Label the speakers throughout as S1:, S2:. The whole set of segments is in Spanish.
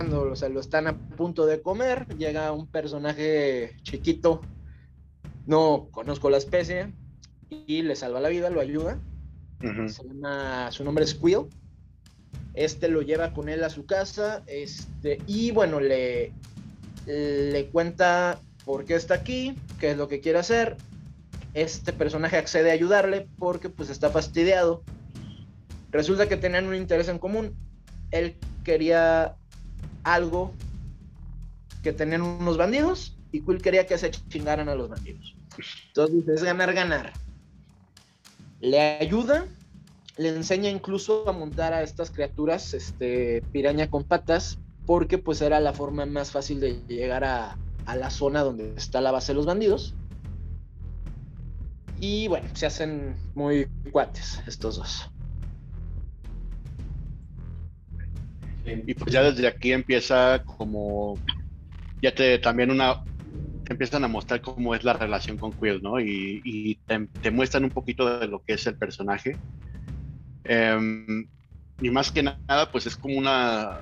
S1: cuando o sea, lo están a punto de comer, llega un personaje chiquito, no conozco la especie, y le salva la vida, lo ayuda. Se llama, su nombre es Quill. Este lo lleva con él a su casa, este, y bueno, le, le cuenta por qué está aquí, qué es lo que quiere hacer. Este personaje accede a ayudarle porque pues está fastidiado. Resulta que tenían un interés en común. Él quería algo que tenían unos bandidos y Quill quería que se chingaran a los bandidos. Entonces es ganar, ganar. Le ayuda, le enseña incluso a montar a estas criaturas, este, piraña con patas, porque pues era la forma más fácil de llegar a, a la zona donde está la base de los bandidos. Y bueno, se hacen muy cuates estos dos.
S2: Y pues ya desde aquí empieza como, ya te también una, empiezan a mostrar cómo es la relación con Quill, ¿no? Y, te, muestran un poquito de lo que es el personaje. Em, y más que nada, pues es como una,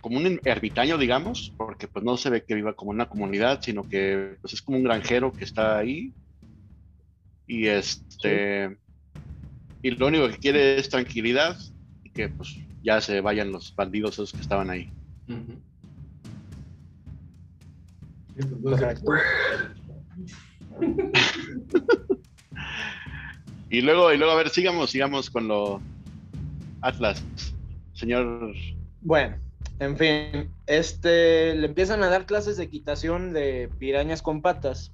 S2: como un ermitaño, digamos, porque pues no se ve que viva como una comunidad, sino que pues es como un granjero que está ahí. Y este, y lo único que quiere es tranquilidad y que pues ya se vayan los bandidos esos que estaban ahí. y luego, y luego, a ver, sigamos, sigamos con lo Atlas, señor.
S1: Bueno, en fin, este le empiezan a dar clases de equitación de pirañas con patas.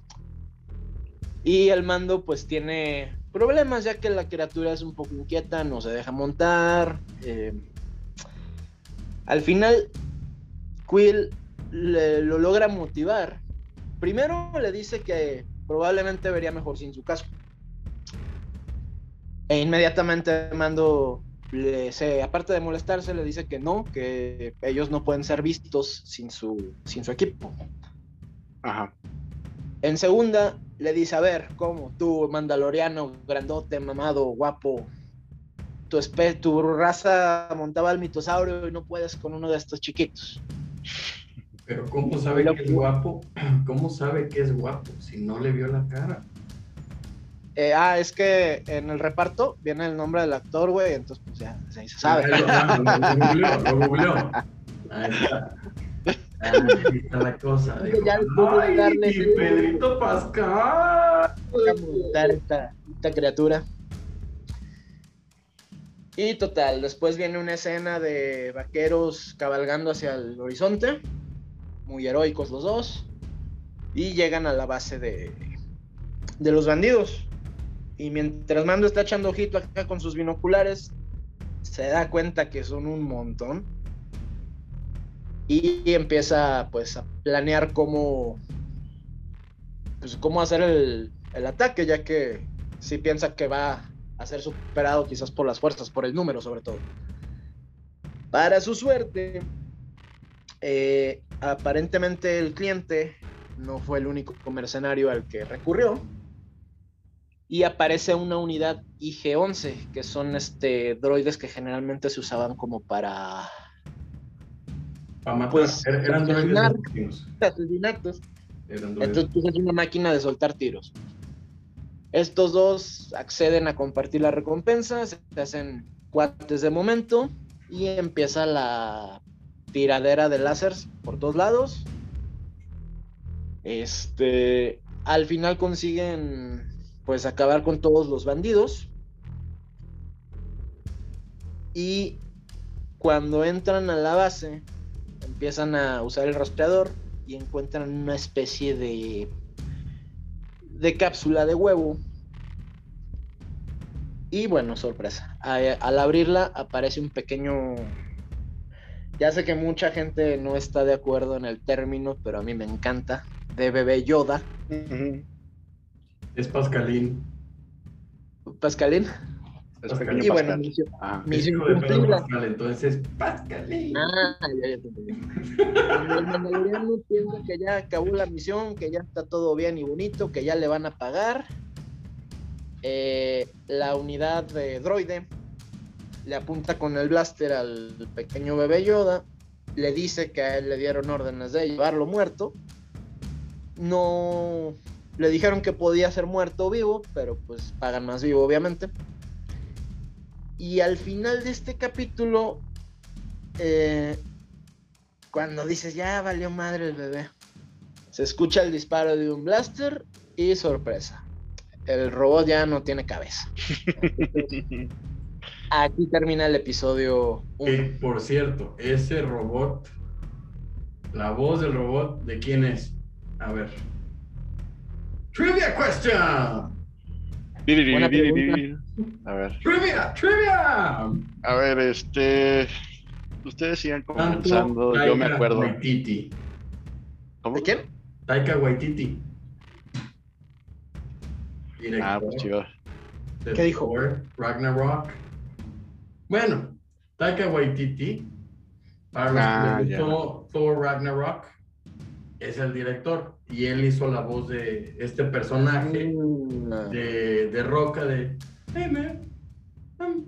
S1: Y el mando pues tiene problemas ya que la criatura es un poco inquieta, no se deja montar. Eh, al final, Quill lo logra motivar. Primero le dice que probablemente vería mejor sin su casco. E inmediatamente Mando, le, aparte de molestarse, le dice que no, que ellos no pueden ser vistos sin su, sin su equipo.
S2: Ajá.
S1: En segunda, le dice, a ver, ¿cómo? Tú, mandaloriano, grandote, mamado, guapo, tu, tu raza montaba al mitosaurio y no puedes con uno de estos chiquitos.
S3: Pero ¿cómo sabe que es guapo? ¿Cómo sabe que es guapo si no le vio la cara?
S1: Eh, ah, es que en el reparto viene el nombre del actor, güey, entonces pues ya se sabe.
S3: Lo googleó, lo Ahí está. Ahí está la cosa. ¡Ay, Pedrito Pascal!
S1: Montar esta, esta criatura. Y total, después viene una escena de vaqueros cabalgando hacia el horizonte, muy heroicos los dos, y llegan a la base de, de los bandidos. Y mientras Mando está echando ojito acá con sus binoculares, se da cuenta que son un montón. Y empieza pues a planear cómo, pues, cómo hacer el, el ataque, ya que si piensa que va a ser superado quizás por las fuerzas, por el número sobre todo. Para su suerte, eh, aparentemente el cliente no fue el único mercenario al que recurrió. Y aparece una unidad IG-11, que son este, droides que generalmente se usaban como para...
S3: Para matar. Pues, er-, eran droides
S1: asesinatos. Entonces pues, es una máquina de soltar tiros. Estos dos acceden a compartir la recompensa, se hacen cuates de momento y empieza la tiradera de láseres por todos lados. Este, al final consiguen pues acabar con todos los bandidos. Y cuando entran a la base, empiezan a usar el rastreador y encuentran una especie de de cápsula de huevo. Y bueno, sorpresa. al abrirla aparece un pequeño... Ya sé que mucha gente no está de acuerdo en el término, pero a mí me encanta. De bebé Yoda.
S3: Es Pascalín.
S1: ¿Pascalín?
S3: Pascalín. Y bueno, misión, ah, misión cumplida. entonces, Pascalín. Ah, ya, ya te entendí.
S1: el mandaloriano piensa que ya acabó la misión, que ya está todo bien y bonito, que ya le van a pagar. Eh, la unidad de droide le apunta con el blaster al pequeño bebé Yoda, le dice que a él le dieron órdenes de llevarlo muerto. No le dijeron que podía ser muerto o vivo, pero pues pagan más vivo, obviamente. Y al final de este capítulo, eh, cuando dices, ya valió madre el bebé, se escucha el disparo de un blaster y sorpresa. El robot ya no tiene cabeza. Aquí termina el episodio.
S3: por cierto, ese robot, la voz del robot, ¿de quién es? A ver. Trivia question.
S2: A ver.
S3: Trivia, trivia.
S2: A ver, este. Ustedes sigan comenzando, yo me acuerdo.
S3: Waititi.
S1: ¿Cómo? ¿De quién?
S3: Taika Waititi.
S2: Ah, pues chido.
S1: ¿Qué dijo?
S3: Ragnarok. Bueno, Taika Waititi, para los ah, Thor Ragnarok, es el director y él hizo la voz de este personaje mm. de, de, Roca de Hey man, I'm,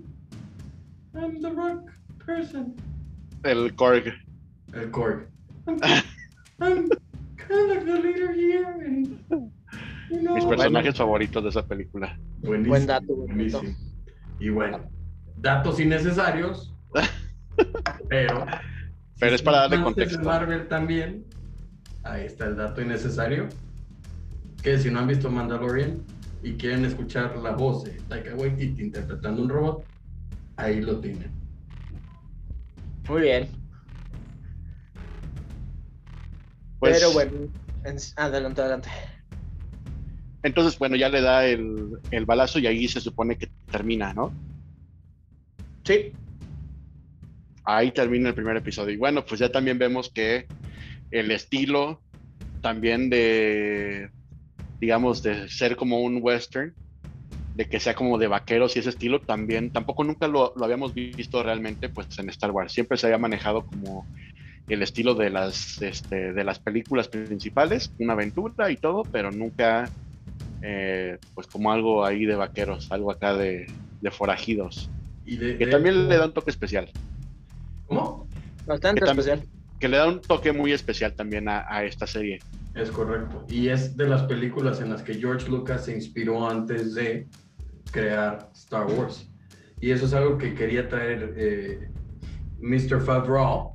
S3: I'm the rock person.
S2: El Korg.
S3: El Korg. I'm, I'm kind of like the leader here.
S2: Mis personajes favoritos de esa película.
S1: Buenísimo, Buen dato.
S3: Buenísimo. Y bueno, datos innecesarios, pero.
S2: Pero es para darle contexto.
S3: Marvel también, ahí está el dato innecesario. Que si no han visto Mandalorian y quieren escuchar la voz de Taika Waititi interpretando un robot, ahí lo tienen.
S1: Muy bien. Pues pero bueno, adelante, adelante.
S2: Entonces, bueno, ya le da el, el, balazo y ahí se supone que termina, ¿no?
S1: Sí.
S2: Ahí termina el primer episodio. Y bueno, pues ya también vemos que el estilo también de, digamos, de ser como un western, de que sea como de vaqueros y ese estilo, también, tampoco nunca lo, habíamos visto realmente pues en Star Wars. Siempre se había manejado como el estilo de las, este, de las películas principales, una aventura y todo, pero nunca eh, pues como algo ahí de vaqueros, algo acá de, de forajidos que también le da un toque especial.
S3: ¿Cómo?
S1: Bastante especial.
S2: Que le da un toque muy especial también a, esta serie.
S3: Es correcto. Y es de las películas en las que George Lucas se inspiró antes de crear Star Wars. Y eso es algo que quería traer eh, Mr. Favreau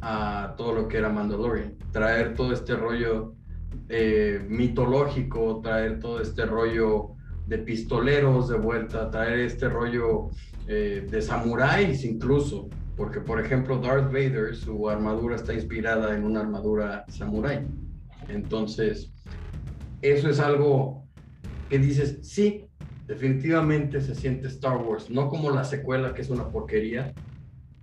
S3: a todo lo que era Mandalorian. Traer todo este rollo eh, mitológico, traer todo este rollo de pistoleros de vuelta, traer este rollo eh, de samuráis incluso, porque por ejemplo Darth Vader, su armadura está inspirada en una armadura samurái. Entonces, eso es algo que dices, sí, definitivamente se siente Star Wars, no como la secuela que es una porquería,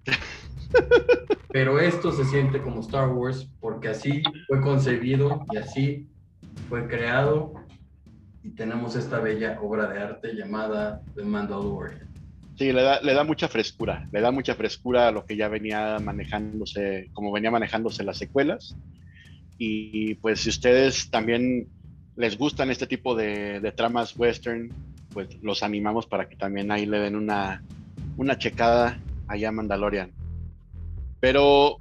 S3: pero esto se siente como Star Wars porque así fue concebido y así fue creado y tenemos esta bella obra de arte llamada The Mandalorian.
S2: Sí, le da, le da mucha frescura, le da mucha frescura a lo que ya venía manejándose, como venía manejándose las secuelas. Y pues si ustedes también les gustan este tipo de, tramas western, pues los animamos para que también ahí le den una, una checada allá a Mandalorian. Pero,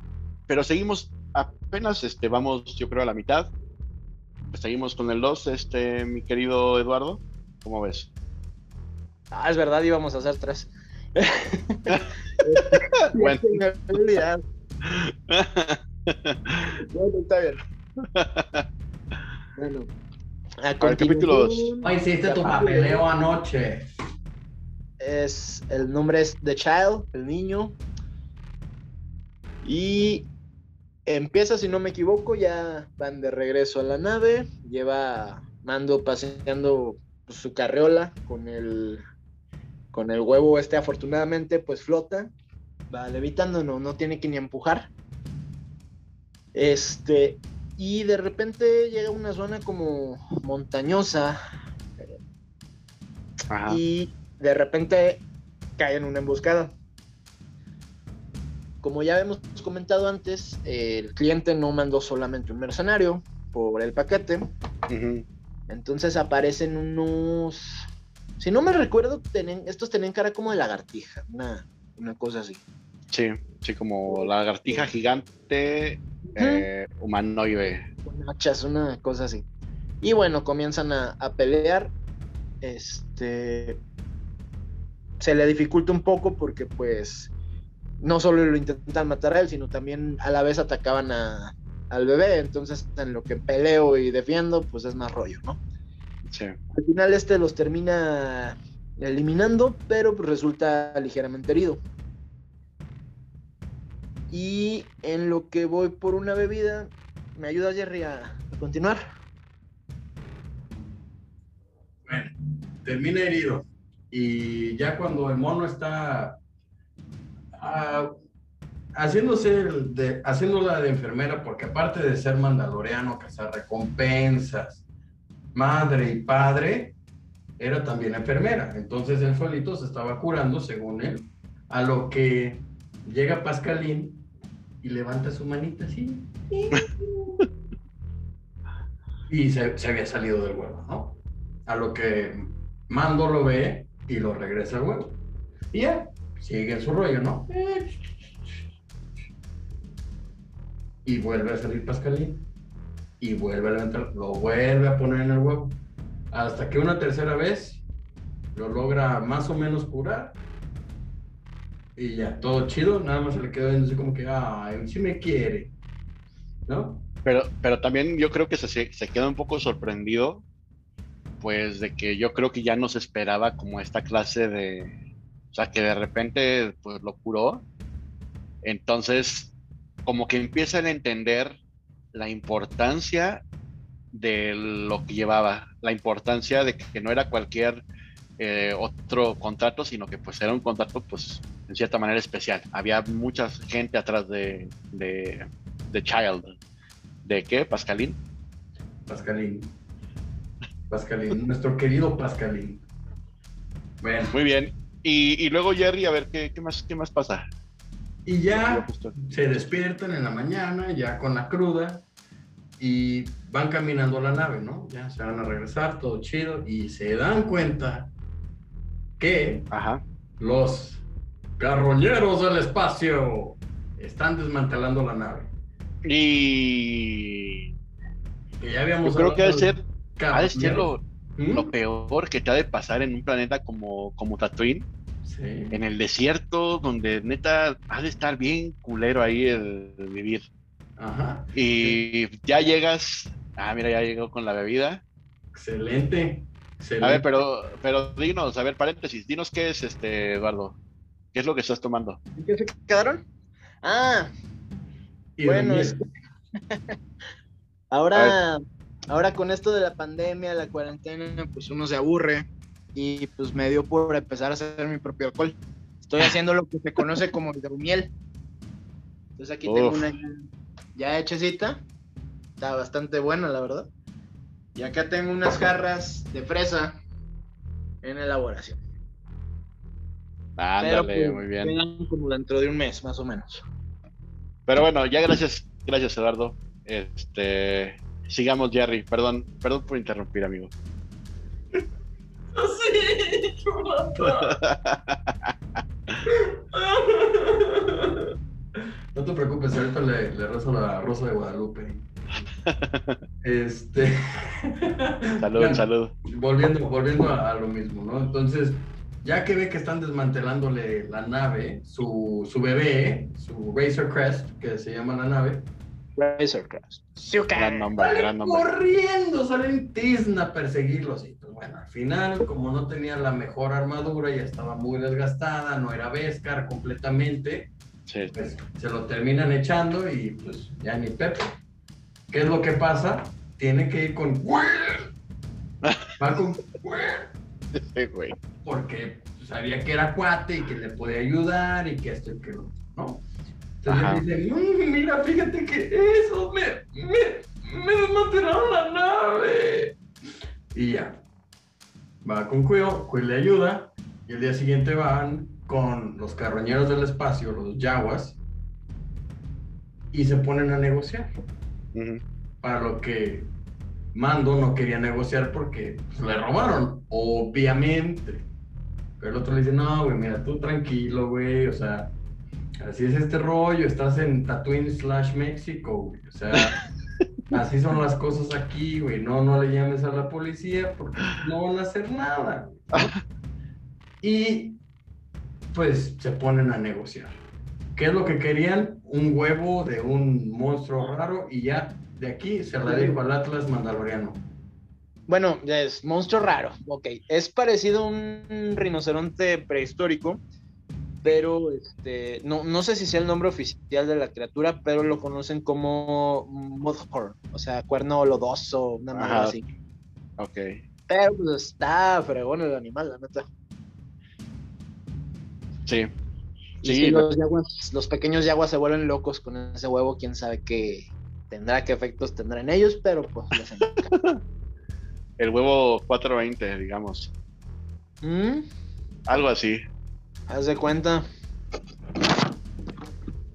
S2: pero seguimos, apenas este, vamos yo creo a la mitad. Pues seguimos con el 2, este, mi querido Eduardo. ¿Cómo ves?
S1: Ah, es verdad, íbamos a hacer tres.
S2: bueno.
S1: bueno, está bien. Bueno.
S2: A capítulo 2.
S3: hiciste tu papeleo anoche.
S1: Es, el nombre es The Child, el niño. Y empieza, si no me equivoco, ya van de regreso a la nave. Lleva Mando paseando su carreola con el con el huevo este afortunadamente pues flota, va levitando, no, no tiene que ni empujar. Este, y de repente llega a una zona como montañosa y de repente cae en una emboscada. Como ya hemos comentado antes, el cliente no mandó solamente un mercenario por el paquete. Entonces aparecen unos si no me recuerdo, estos tenían cara como de lagartija, una, una cosa así.
S2: Sí. Sí, como lagartija gigante eh, humanoide.
S1: Con una cosa así. Y bueno, comienzan a, pelear. Este. Se le dificulta un poco porque, pues. No solo lo intentan matar a él, sino también a la vez atacaban a, al bebé. Entonces, en lo que peleo y defiendo, pues es más rollo, ¿no?
S2: Sí.
S1: Al final, este los termina eliminando, pero pues resulta ligeramente herido. Y en lo que voy por una bebida, ¿me ayuda Jerry a, continuar?
S3: Bueno, termina herido. Y ya cuando el mono está ah, haciéndose de, haciéndola de enfermera, porque aparte de ser mandaloreano, cazar recompensas, madre y padre, era también enfermera. Entonces el solito se estaba curando, según él, a lo que llega Pascalín y levanta su manita así. y se, había salido del huevo, ¿no? A lo que Mando lo ve y lo regresa al huevo. Y ya, sigue en su rollo, ¿no? Y vuelve a salir Pascalín. Y vuelve a levantar, lo vuelve a poner en el huevo. Hasta que una tercera vez lo logra más o menos curar y ya, todo chido, nada más se le quedó así como que, ay, sí me quiere, ¿no?
S2: Pero, pero también yo creo que se, se queda un poco sorprendido, pues de que yo creo que ya no se esperaba como esta clase de, o sea, que de repente pues lo curó. Entonces, como que empieza a entender la importancia de lo que llevaba, la importancia de que no era cualquier eh, otro contrato, sino que pues era un contrato pues en cierta manera especial. Había mucha gente atrás de, de, Child. ¿De qué? ¿Pascalín?
S3: Pascalín. Pascalín, nuestro querido Pascalín.
S2: Bueno. Muy bien. Y, luego Jerry, a ver, ¿qué, más, qué más pasa?
S3: Y ya se despiertan en la mañana, ya con la cruda, y van caminando a la nave, ¿no? Ya se van a regresar, todo chido, y se dan cuenta que
S2: Ajá.
S3: los carroñeros del espacio están desmantelando la nave.
S2: Y
S3: que ya habíamos
S2: Yo creo que ha de ser, lo,
S3: ¿Mm?
S2: lo, peor que te ha de pasar en un planeta como, como Tatooine. En el desierto, donde neta ha de estar bien culero ahí el, vivir.
S3: Ajá.
S2: Y ya llegas. Ah, mira, ya llegó con la bebida.
S3: Excelente.
S2: A ver, pero, pero dinos, a ver, paréntesis, dinos qué es este, Eduardo. ¿Qué es lo que estás tomando?
S1: ¿Qué se quedaron? Ah, bueno, ahora, ahora con esto de la pandemia, la cuarentena, pues uno se aburre y pues me dio por empezar a hacer mi propio alcohol. Estoy haciendo lo que se conoce como miel. Entonces aquí tengo una ya hechecita. Está bastante buena, la verdad. Y acá tengo unas jarras de fresa en elaboración.
S2: Ándale, pues, muy bien.
S1: Como dentro de un mes, más o menos.
S2: Pero bueno, ya gracias, gracias Eduardo. Este, sigamos Jerry. Perdón, perdón por interrumpir, amigo.
S3: Sí, No te preocupes, ahorita le, le rezo la rosa de Guadalupe. Este.
S2: salud, salud.
S3: Volviendo, volviendo a, lo mismo, ¿no? Entonces, ya que ve que están desmantelándole la nave, su, su bebé, su Razor Crest, que se llama la nave.
S1: Razor Crest.
S2: Gran nombre, gran nombre.
S3: Corriendo, salen Tizna a perseguirlos. Y pues bueno, al final, como no tenía la mejor armadura, ya estaba muy desgastada, no era Beskar completamente. Pues, se lo terminan echando y pues ya ni Pepe. ¿Qué es lo que pasa? Tiene que ir con Va con Porque sabía que era cuate y que le podía ayudar y que esto y que lo ¿no? Entonces le dice, mm, mira, fíjate que eso me, me, me desmantelaron la nave. Y ya. Va con Quill, Quill le ayuda, y el día siguiente van con los carroñeros del espacio, los Yaguas, y se ponen a negociar. Para lo que Mando no quería negociar porque pues, le robaron, obviamente. Pero el otro le dice, no, güey, mira, tú tranquilo, güey, o sea, Así es este rollo, estás en Tatooine slash México, güey. O sea, así son las cosas aquí, güey. No, no le llames a la policía porque no van a hacer nada. Y pues se ponen a negociar. ¿Qué es lo que querían? Un huevo de un monstruo raro y ya de aquí se la dijo al Atlas Mandaloriano.
S1: Bueno, ya es monstruo raro, ok. Es parecido a un rinoceronte prehistórico, pero este, no, no sé si sea el nombre oficial de la criatura, pero lo conocen como Mudhorn, o sea, cuerno lodoso, una cosa así.
S2: Ok.
S1: Pero pues, está fregón el animal, la neta.
S2: Sí.
S1: Sí, los, los, pequeños yaguas se vuelven locos con ese huevo, quién sabe qué tendrá, qué efectos tendrá en ellos, pero pues les
S2: el huevo 420, digamos.
S1: ¿Mm?
S2: Algo así.
S1: Haz de cuenta.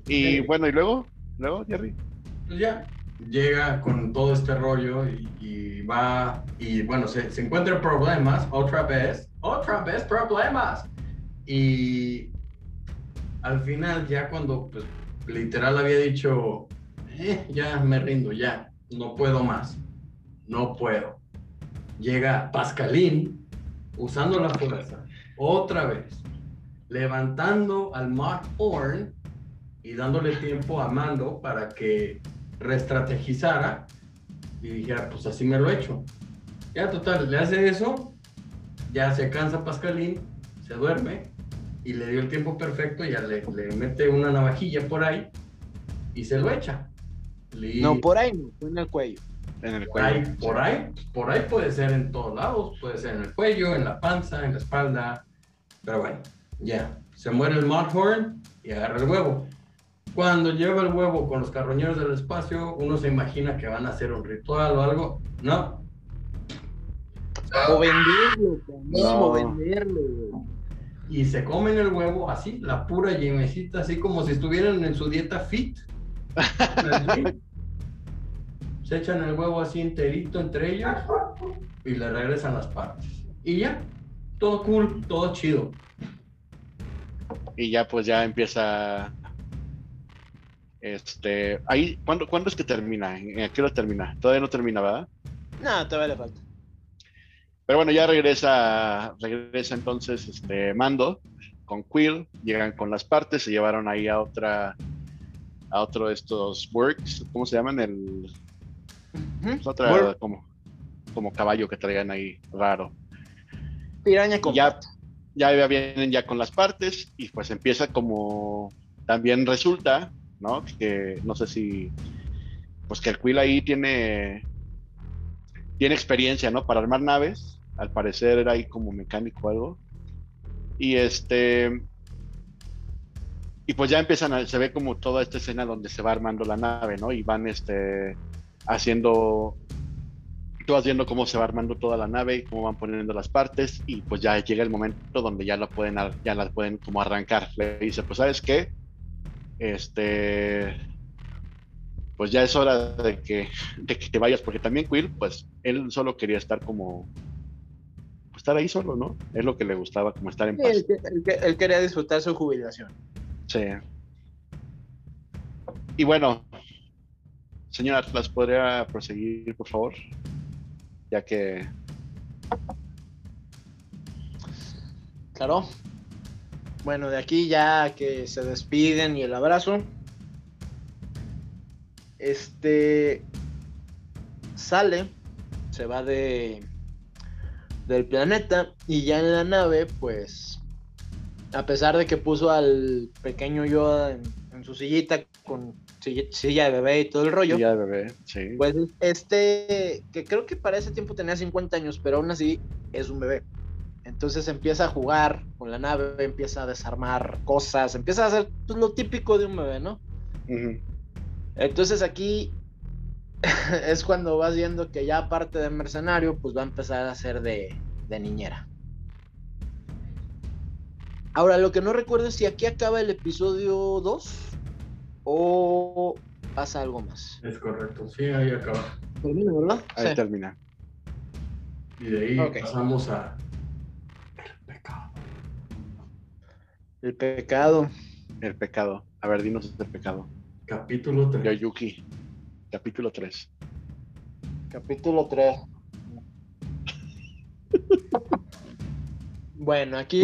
S2: Y bueno, ¿y luego? ¿Luego, Jerry?
S3: Pues ya, llega con todo este rollo y, va, y bueno, se, se encuentran problemas, otra vez, otra vez problemas. Y al final, ya cuando pues, literal había dicho, eh, ya me rindo, ya, no puedo más, no puedo llega Pascalín usando la fuerza otra vez, levantando al Mark Horn y dándole tiempo a Mando para que reestrategizara y dijera, pues así me lo he hecho. Ya total, le hace eso, ya se cansa Pascalín, se duerme y le dio el tiempo perfecto, ya le, le mete una navajilla por ahí y se lo echa.
S1: No, por ahí no, en el cuello.
S3: En el cuello. Por ahí, por ahí, puede ser en todos lados, puede ser en el cuello, en la panza, en la espalda. Pero bueno, ya. Se muere el Mudhorn y agarra el huevo. Cuando lleva el huevo con los carroñeros del espacio, uno se imagina que van a hacer un ritual o algo. No.
S1: O venderlo, no. venderlo.
S3: Y se comen el huevo así, la pura yemecita, así como si estuvieran en su dieta fit. se echan el huevo así enterito entre ellos y le regresan las partes. Y ya, todo cool, todo chido.
S2: Y ya pues ya empieza este, ahí, ¿cuándo, ¿cuándo es que termina? ¿En qué hora termina? Todavía no termina, ¿verdad?
S1: No, todavía le falta.
S2: Pero bueno, ya regresa, regresa entonces este Mando con Quill, llegan con las partes, se llevaron ahí a otra, a otro de estos works, ¿cómo se llaman? El otra como, como caballo que traigan ahí raro.
S1: Piraña con
S2: ya, ya vienen ya con las partes y pues empieza como también resulta, ¿no? Que no sé si pues que el Quill ahí tiene tiene experiencia, ¿no? Para armar naves, al parecer era ahí como mecánico o algo. Y este y pues ya empiezan a, se ve como toda esta escena donde se va armando la nave, ¿no? Y van este haciendo, tú vas viendo cómo se va armando toda la nave y cómo van poniendo las partes y pues ya llega el momento donde ya la pueden, ya la pueden como arrancar. Le dice, pues sabes qué, este, pues ya es hora de que, de que te vayas, porque también Quill, pues él solo quería estar como, pues, estar ahí solo, ¿no? Es lo que le gustaba, como estar en paz.
S1: él, quería disfrutar su jubilación.
S2: Sí. Y bueno, Señor Atlas, ¿podría proseguir, por favor? Ya que...
S1: Claro. Bueno, de aquí ya que se despiden y el abrazo. Este sale, se va de del planeta y ya en la nave, pues, a pesar de que puso al pequeño Yoda en, en su sillita con silla de bebé y todo el rollo.
S2: Silla de bebé, sí.
S1: Pues este, que creo que para ese tiempo tenía 50 años, pero aún así es un bebé. Entonces empieza a jugar con la nave, empieza a desarmar cosas, empieza a hacer pues, lo típico de un bebé, ¿no? Entonces aquí es cuando vas viendo que ya aparte de mercenario, pues va a empezar a ser de, de niñera. Ahora, lo que no recuerdo es si aquí acaba el episodio 2 o pasa algo más.
S3: Es correcto, sí, ahí acaba.
S1: Termina, ¿verdad?
S2: Ahí termina.
S3: Y de ahí pasamos a el pecado.
S1: El pecado.
S2: El pecado. A ver, dinos el pecado.
S3: Capítulo 3.
S2: Yoyuki. Capítulo 3.
S1: Capítulo 3. bueno, aquí.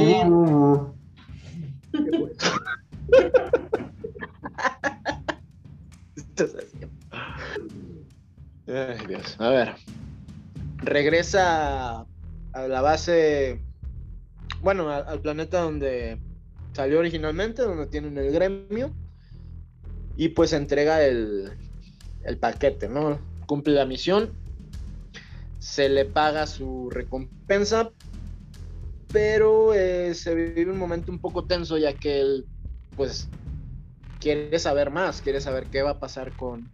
S1: Ay, Dios. A ver. Regresa a la base. Bueno, al, al planeta donde salió originalmente, donde tienen el gremio. Y pues entrega el, el paquete, ¿no? Cumple la misión. Se le paga su recompensa. Pero eh, se vive un momento un poco tenso, ya que él, pues, quiere saber más, quiere saber qué va a pasar con,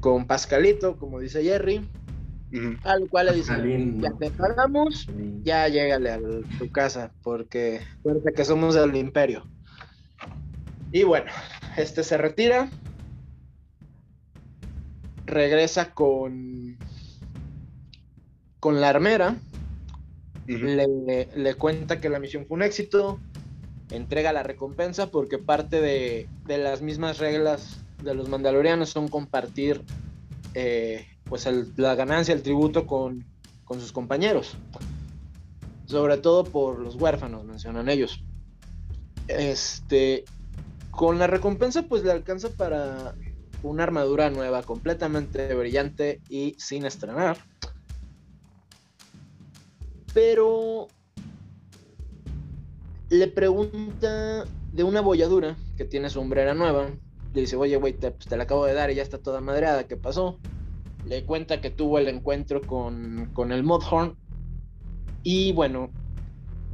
S1: con Pascalito, como dice Jerry. Al cual le dice,
S3: Pascalín,
S1: ya te pagamos, ya llégale a tu casa, porque acuérdate que somos del imperio. Y bueno, este se retira. Regresa con. con la armera. Le, le cuenta que la misión fue un éxito. Entrega la recompensa porque parte de, de las mismas reglas de los mandalorianos son compartir eh, pues el- la ganancia, el tributo con, con sus compañeros. Sobre todo por los huérfanos, mencionan ellos. Este, con la recompensa, pues le alcanza para una armadura nueva, completamente brillante y sin estrenar. Pero le pregunta de una bolladura que tiene su hombrera nueva. Le dice, oye, güey, te, pues, te la acabo de dar y ya está toda madreada, ¿qué pasó? Le cuenta que tuvo el encuentro con, con el Mudhorn. Y bueno,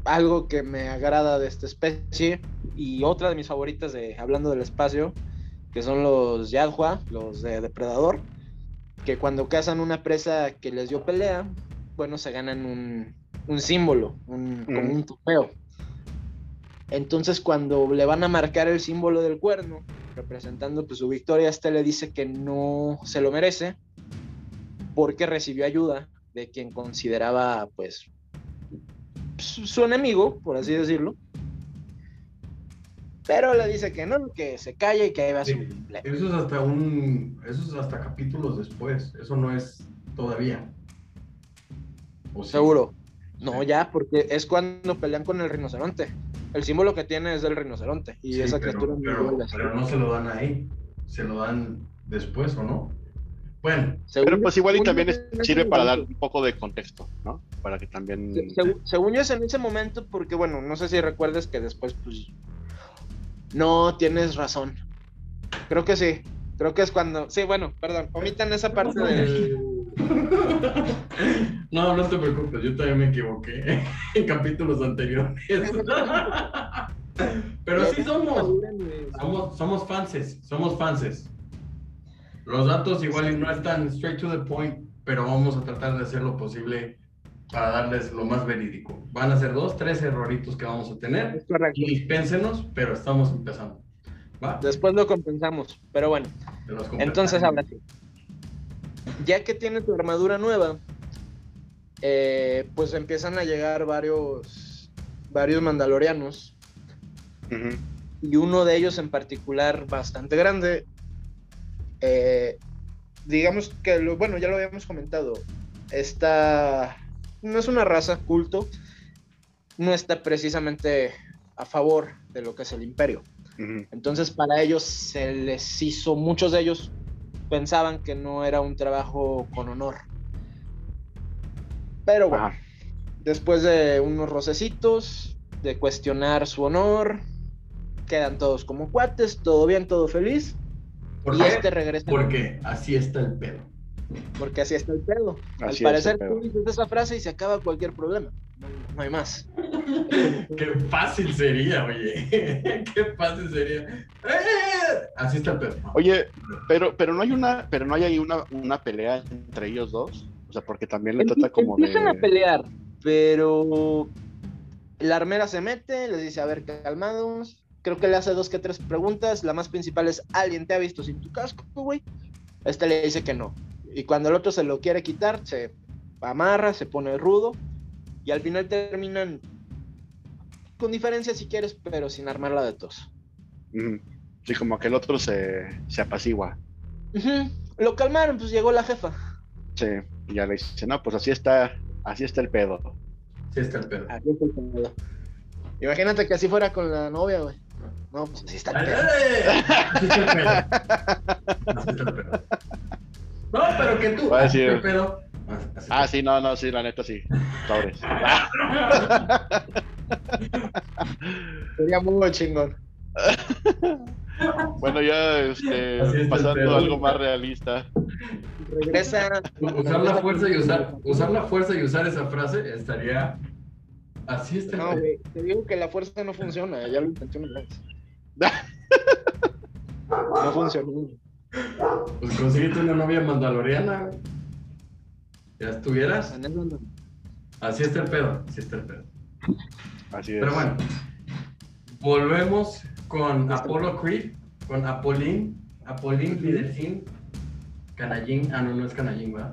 S1: algo que me agrada de esta especie y otra de mis favoritas de hablando del espacio, que son los Yadhua, los de depredador, que cuando cazan una presa que les dio pelea, bueno, se ganan un, un símbolo, un, como un trofeo. Entonces cuando le van a marcar el símbolo del cuerno, representando pues, su victoria, este le dice que no se lo merece porque recibió ayuda de quien consideraba pues su enemigo, por así decirlo. Pero le dice que no, que se calle y que ahí va su
S3: Sí,
S1: ple-
S3: Eso es hasta un. Eso es hasta capítulos después. Eso no es todavía. ¿O sí?
S1: Seguro. No,
S3: Sí.
S1: ya, porque es cuando pelean con el rinoceronte. El símbolo que tiene es del rinoceronte. Y
S3: Sí,
S1: esa
S3: pero,
S1: criatura no
S3: pero- pero no se lo dan ahí. Se lo dan después, ¿o no? Bueno,
S1: Según-
S2: Pero pues igual y
S1: según
S2: también es- sirve para dar un poco de contexto, ¿no? Para que también...
S1: Se- segu- según yo es en ese momento, porque bueno, no sé si recuerdes que después, pues. No, tienes razón. Creo que sí. Creo que es cuando. Sí, bueno, perdón. Omitan esa parte del.
S3: no, no te preocupes, yo también me equivoqué en capítulos anteriores. Pero sí somos. Somos, somos fanses, somos fanses. Los datos igual no están straight to the point, pero vamos a tratar de hacer lo posible para darles lo más verídico. Van a ser dos, tres erroritos que vamos a tener.
S1: Correcto.
S3: Dispénsenos, pero estamos empezando. ¿Va?
S1: Después lo compensamos. Pero bueno. Entonces, ahora sí. Ya que tiene tu armadura nueva, eh, pues empiezan a llegar varios, varios mandalorianos. Y uno de ellos en particular, bastante grande. eh, digamos que, lo, bueno, ya lo habíamos comentado. Esta no es una raza culto. No está precisamente a favor de lo que es el imperio. Entonces para ellos se les hizo, muchos de ellos pensaban que no era un trabajo con honor. Pero bueno,
S2: Ajá.
S1: después de unos rocecitos, de cuestionar su honor, quedan todos como cuates, todo bien, todo feliz.
S3: ¿Por
S1: y
S3: qué?
S1: este regresa
S3: Porque así está el pedo.
S1: Porque así está el pedo.
S2: Así
S1: Al parecer tú dices esa frase y se acaba cualquier problema. No, no hay más.
S3: Qué fácil sería, oye. Qué fácil sería. ¡Eh! Así está el pedo.
S2: Oye, pero, pero no hay una, pero no hay ahí una, una pelea entre ellos dos. O sea, porque también le trata como de.
S1: Empiezan a pelear, pero la armera se mete, les dice, a ver, calmados. Creo que le hace dos que tres preguntas. La más principal es, ¿alguien te ha visto sin tu casco, güey? Este le dice que no. Y cuando el otro se lo quiere quitar, se amarra, se pone rudo. Y al final terminan con diferencia si quieres, pero sin armarla de tos.
S2: Sí, como que el otro se, se apacigua.
S1: Lo calmaron, pues llegó la jefa.
S2: Sí, y ya le dice, no, pues así está, así está el pedo.
S3: Así está el pedo.
S1: Así está el pedo. Imagínate que así fuera con la novia, güey. No, pues así está el pedo. Así está el pedo.
S3: No, pero que tú, así está el pedo.
S2: ah, sí, no, no, sí, la neta sí. Sobres.
S1: Sería muy chingón.
S2: bueno, ya este, pasando a algo más realista.
S1: Regresa.
S3: Usar la fuerza y usar, usar la fuerza y usar esa frase estaría. Así está.
S1: No, güey, te digo que la fuerza no funciona, ya lo intenté una vez. no funcionó.
S3: Pues consíguete una novia mandaloriana. Ya estuvieras. Así está el pedo, así está el pedo.
S2: Así es.
S3: Pero bueno, volvemos con Apollo Creed, con Apollín, Apollín Fidelcín, Canallín, ah no, no es Canallín, ¿verdad?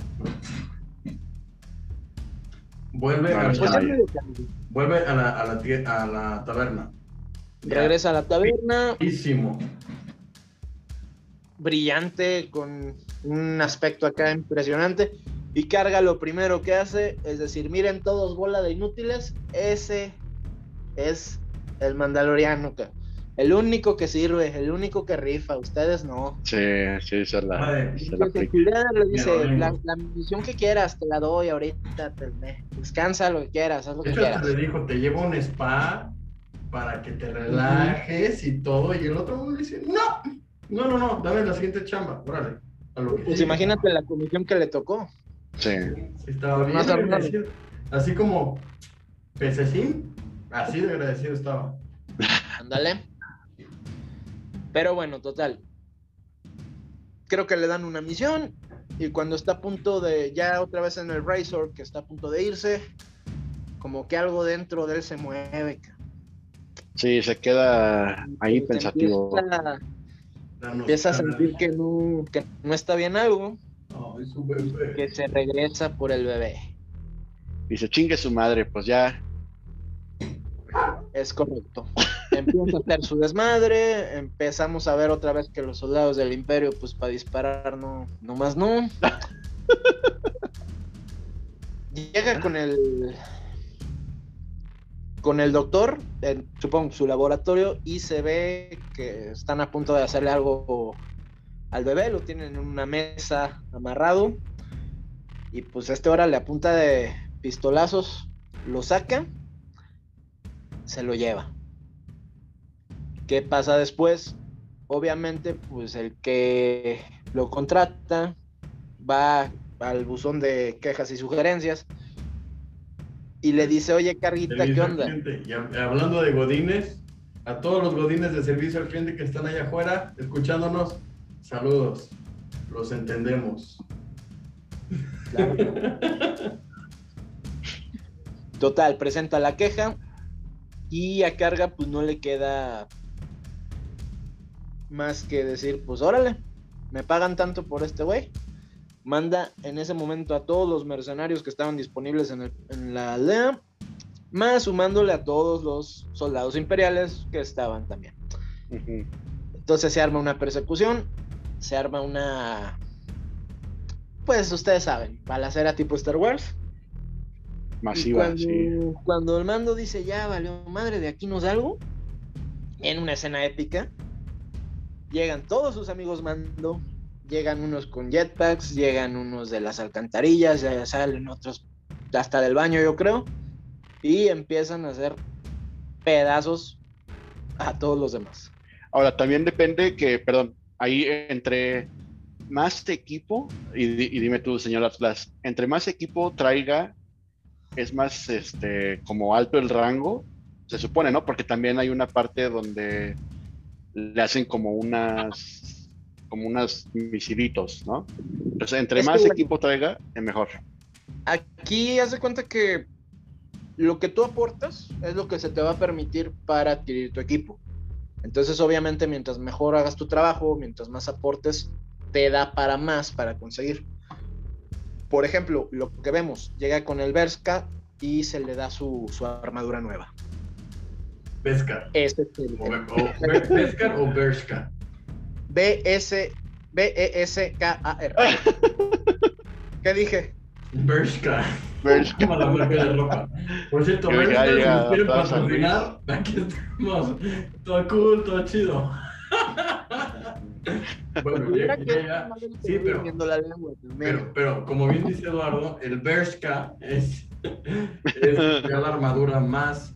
S3: Vuelve, a, la, vuelve a la, a la, a la taberna.
S1: Regresa a la taberna.
S3: Bellísimo.
S1: Brillante, con un aspecto acá impresionante. Y carga lo primero que hace, es decir, miren todos bola de inútiles, ese es el mandaloriano, que el único que sirve, el único que rifa, ustedes no.
S2: Sí, sí, esa es la.
S1: le dice, la, misión que quieras, te la doy ahorita, descansa lo que quieras, haz lo que quieras.
S3: le dijo, te llevo un spa para que te relajes y todo, y el otro le dice, no, no, no, no, dame la siguiente chamba, órale.
S1: pues imagínate la comisión que le tocó.
S2: Sí.
S3: Estaba bien Así como pececín, así de agradecido estaba.
S1: Ándale. Pero bueno, total. Creo que le dan una misión y cuando está a punto de, ya otra vez en el Razor, que está a punto de irse, como que algo dentro de él se mueve.
S2: Sí, se queda ahí pensativo.
S1: Empieza, a sentir que no, que no está bien algo que se regresa por el bebé.
S2: Dice, chingue su madre, pues ya.
S1: Es correcto. Empieza a hacer su desmadre, empezamos a ver otra vez que los soldados del imperio, pues para disparar, no, no más no. Llega con el con el doctor, en, supongo su laboratorio, y se ve que están a punto de hacerle algo al bebé, lo tienen en una mesa amarrado. Y pues a este hora le apunta de pistolazos, lo saca, se lo lleva. ¿Qué pasa después? Obviamente, pues el que lo contrata va al buzón de quejas y sugerencias y le dice, oye, Carguita, ¿qué onda?
S3: hablando de godines, a todos los godines de servicio al cliente que están allá afuera, escuchándonos, Saludos, los entendemos.
S1: Total, presenta la queja y a carga pues no le queda más que decir, pues órale, me pagan tanto por este güey. Manda en ese momento a todos los mercenarios que estaban disponibles en, la aldea, más sumándole a todos los soldados imperiales que estaban también. Entonces se arma una persecución se arma una. Pues ustedes saben, balacera tipo Star Wars.
S2: Masiva,
S1: cuando,
S2: sí.
S1: Cuando el mando dice ya valió madre, de aquí nos algo, en una escena épica, llegan todos sus amigos mando, llegan unos con jetpacks, llegan unos de las alcantarillas, ya salen otros hasta del baño, yo creo, y empiezan a hacer pedazos a todos los demás.
S2: Ahora, también depende que, perdón, ahí entre más equipo, y, dime tú, señor Atlas, entre más equipo traiga, es más este como alto el rango, se supone, ¿no? Porque también hay una parte donde le hacen como unas como unas misilitos, ¿no? Entonces, entre más equipo traiga, es mejor.
S1: Aquí haz de cuenta que lo que tú aportas es lo que se te va a permitir para adquirir tu equipo. Entonces, obviamente, mientras mejor hagas tu trabajo, mientras más aportes, te da para más para conseguir. Por ejemplo, lo que vemos, llega con el Berska y se le da su, armadura nueva.
S3: Beskar.
S1: Ese es
S3: O, o, Beskar o Bershka.
S1: B-S, B-E-S-K-A-R. ¿Ququé dije?
S3: Bershka.
S2: Bershka.
S3: Como la marca de ropa. Por cierto, Bershka, si nos quieren patrocinar, aquí estamos. Todo cool, todo chido. bueno, ya,
S1: que-
S3: ya, ya. Sí, pero-. Pero, pero como bien dice Eduardo, el Bershka es, es ya la armadura más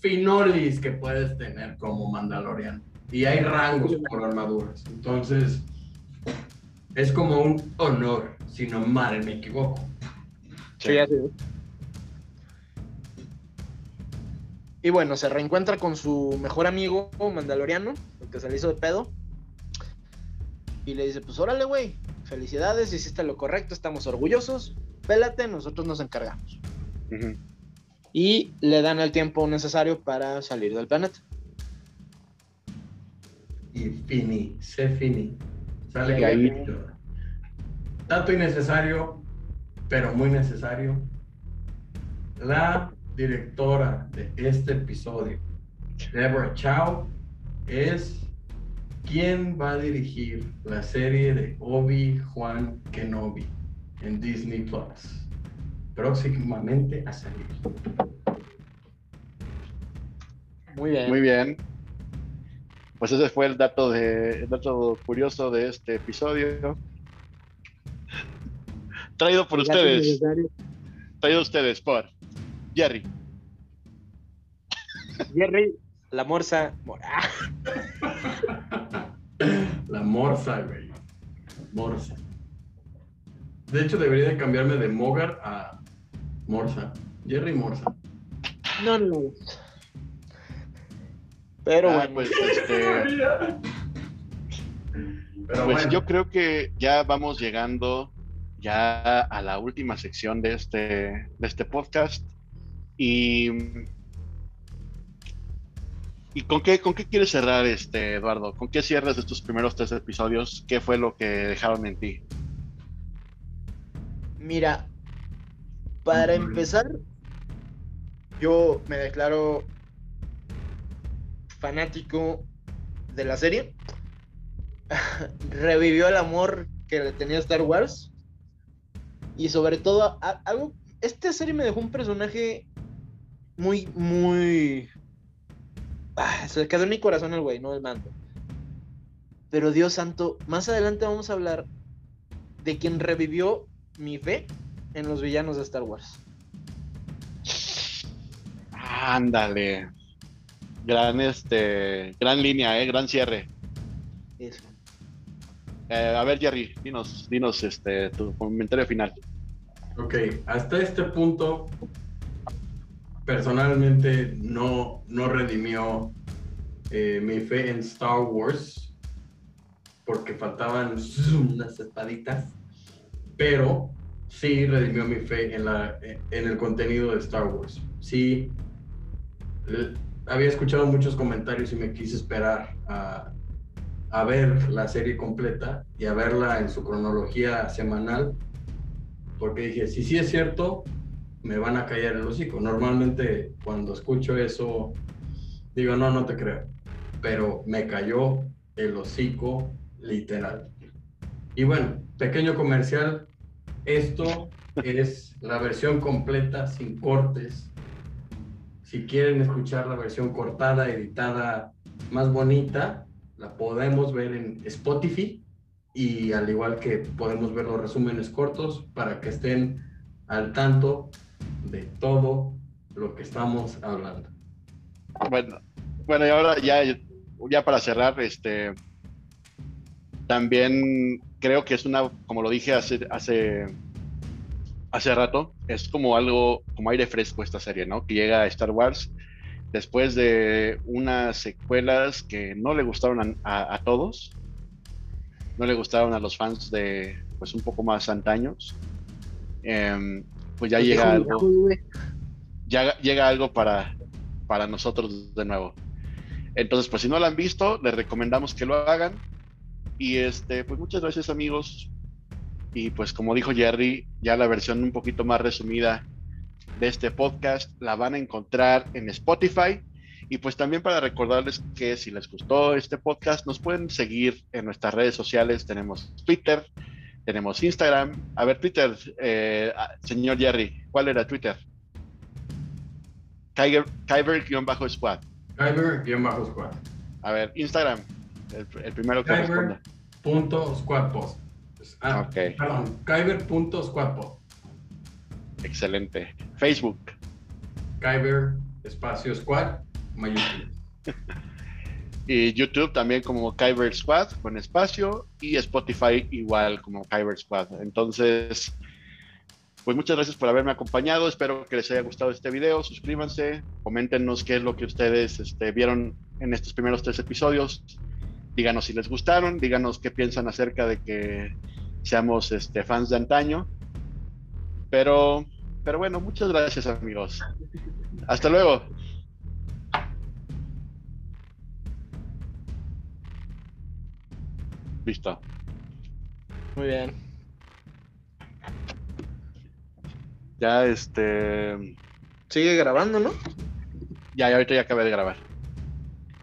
S3: finolis que puedes tener como Mandalorian. Y hay rangos por armaduras. Entonces, es como un honor, si no mal me equivoco.
S1: Sí, así es. Y bueno, se reencuentra con su mejor amigo mandaloriano, el que se le hizo de pedo. Y le dice, pues órale, güey, felicidades, hiciste lo correcto, estamos orgullosos, pélate, nosotros nos encargamos. Y le dan el tiempo necesario para salir del planeta.
S3: Fini, se fini. Sale
S2: Y ahí-
S3: ahí. Tanto innecesario, pero muy necesario. La directora de este episodio, Deborah Chow, es quien va a dirigir la serie de Obi-Wan Kenobi en Disney Plus. Próximamente a salir.
S1: Muy bien.
S2: Muy bien. Pues ese fue el dato de el dato curioso de este episodio. Traído por ustedes, traído ustedes por Jerry.
S1: Jerry, la morsa. mor- ah,
S3: La morsa, güey. Morsa. De hecho, debería de cambiarme de Mogar a Morsa. Jerry Morsa.
S1: No, no. Pero
S2: Ah,
S1: bueno,
S2: pues este,
S3: Pero
S2: pues
S3: bueno,
S2: yo creo que ya vamos llegando ya a la última sección de este, de este podcast. Y, ¿y con, qué, con qué quieres cerrar, este, Eduardo? ¿Con qué cierras estos primeros tres episodios? ¿Qué fue lo que dejaron en ti?
S1: mira, para empezar, yo me declaro fanático de la serie. Revivió el amor que le tenía Star Wars. Y sobre todo, algo. Esta serie me dejó un personaje muy, muy. Ah, se quedó en mi corazón el güey, no el mando. Pero Dios santo, más adelante vamos a hablar de quien revivió mi fe en los villanos de Star Wars.
S2: Ándale. Gran, este, gran línea, ¿eh? Gran cierre.
S1: Eso.
S2: Eh, a ver, Jerry, dinos, dinos este, tu comentario final.
S3: ok, hasta este punto, personalmente no, no redimió eh, mi fe en Star Wars porque faltaban unas espaditas, pero sí redimió mi fe en, la, en el contenido de Star Wars. Sí, había escuchado muchos comentarios y me quise esperar a, a ver la serie completa y a verla en su cronología semanal, porque dije, si sí es cierto, me van a callar el hocico. Normalmente cuando escucho eso, digo, no, no te creo, pero me cayó el hocico literal. Y bueno, pequeño comercial, esto es la versión completa sin cortes. Si quieren escuchar la versión cortada, editada, más bonita, la podemos ver en Spotify y al igual que podemos ver los resúmenes cortos para que estén al tanto de todo lo que estamos hablando.
S2: Bueno, bueno, y ahora ya, ya para cerrar, este también creo que es una, como lo dije hace, hace, hace rato, es como algo, como aire fresco esta serie, ¿no? Que llega a Star Wars después de unas secuelas que no le gustaron a, a- a todos, no le gustaron a los fans de, pues, un poco más antaños. Em, pues ya llega algo ya llega algo para, para nosotros de nuevo. Entonces, pues si no lo han visto, les recomendamos que lo hagan. Y este, pues muchas gracias amigos. Y pues como dijo Jerry, ya la versión un poquito más resumida de este podcast la van a encontrar en Spotify Y pues también para recordarles que si les gustó este podcast, nos pueden seguir en nuestras redes sociales. Tenemos Twitter, tenemos Instagram. A ver, Twitter, eh, ah, señor Jerry, ¿cuál era Twitter? Kyber-squad.
S3: Kyber-squad.
S2: A ver, Instagram, el, primero que responda.
S3: Punto squad post. Ah, ok. Perdón, Kyber.squadpost.
S2: Excelente. Facebook.
S3: Kyber espacio squad
S2: y YouTube también como Kyber Squad con espacio y Spotify igual como Kyber Squad. Entonces, pues muchas gracias por haberme acompañado. Espero que les haya gustado este video. Suscríbanse, coméntenos qué es lo que ustedes este, vieron en estos primeros tres episodios. Díganos si les gustaron, díganos qué piensan acerca de que seamos este, fans de antaño. Pero, pero bueno, muchas gracias amigos. Hasta luego. Listo.
S1: Muy bien.
S2: Ya este.
S1: Sigue grabando, ¿no?
S2: Ya, ahorita ya acabé de grabar.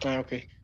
S1: Ah, ok.